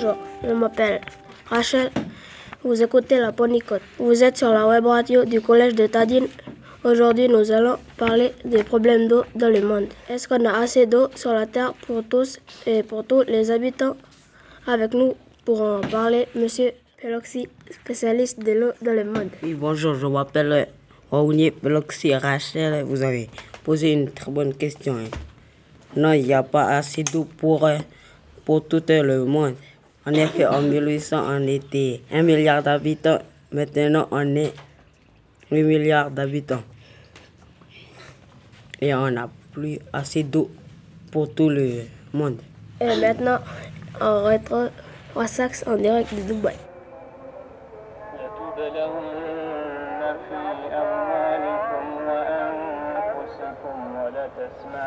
Bonjour, je m'appelle Rachel. Vous écoutez la Ponicote. Vous êtes sur la web radio du collège de Tadine. Aujourd'hui, nous allons parler des problèmes d'eau dans le monde. Est-ce qu'on a assez d'eau sur la terre pour tous et pour tous les habitants? Avec nous pour en parler, Monsieur Peloxy, spécialiste de l'eau dans le monde. Oui, bonjour, je m'appelle Raounier Peloxy Rachel. Vous avez posé une très bonne question. hein. Non, il n'y a pas assez d'eau pour, euh, pour tout le monde. En effet, en 1800, on était 1 milliard d'habitants. Maintenant, on est 8 milliards d'habitants. Et on n'a plus assez d'eau pour tout le monde. Et maintenant, on retrouve au Saxe en direct de Dubaï.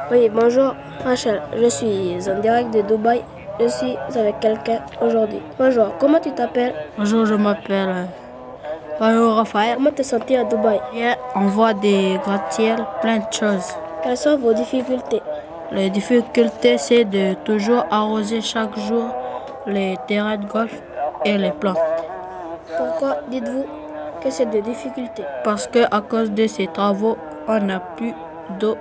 Oui, bonjour Rachel, je suis en direct de Dubaï je suis avec quelqu'un aujourd'hui. Bonjour, comment tu t'appelles? Bonjour, je m'appelle euh, Mario Raphaël. Comment te sens à Dubaï? Hier, on voit des gratte-ciels, plein de choses. Quelles sont vos difficultés? Les difficultés, c'est de toujours arroser chaque jour les terrains de golf et les plantes. Pourquoi dites-vous que c'est des difficultés? Parce que à cause de ces travaux, on n'a plus d'eau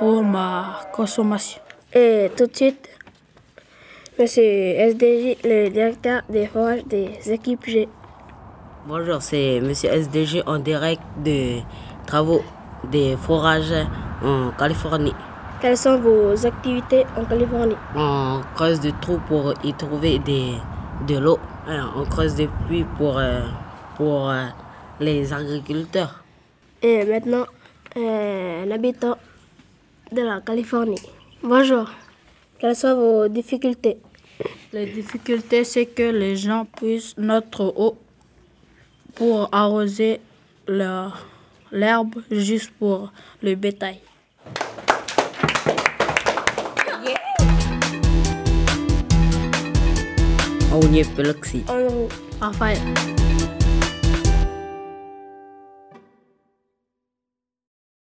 pour ma consommation. Et tout de suite, Monsieur SDJ, le directeur des forages des équipes G. Bonjour, c'est Monsieur SDG en direct de travaux des forages en Californie. Quelles sont vos activités en Californie? On creuse des trous pour y trouver des, de l'eau. Hein, On creuse des puits pour, euh, pour euh, les agriculteurs. Et maintenant, euh, un habitant de la Californie. Bonjour. Quelles sont vos difficultés? Les difficultés, c'est que les gens puissent notre eau pour arroser l'herbe juste pour le bétail. On y est.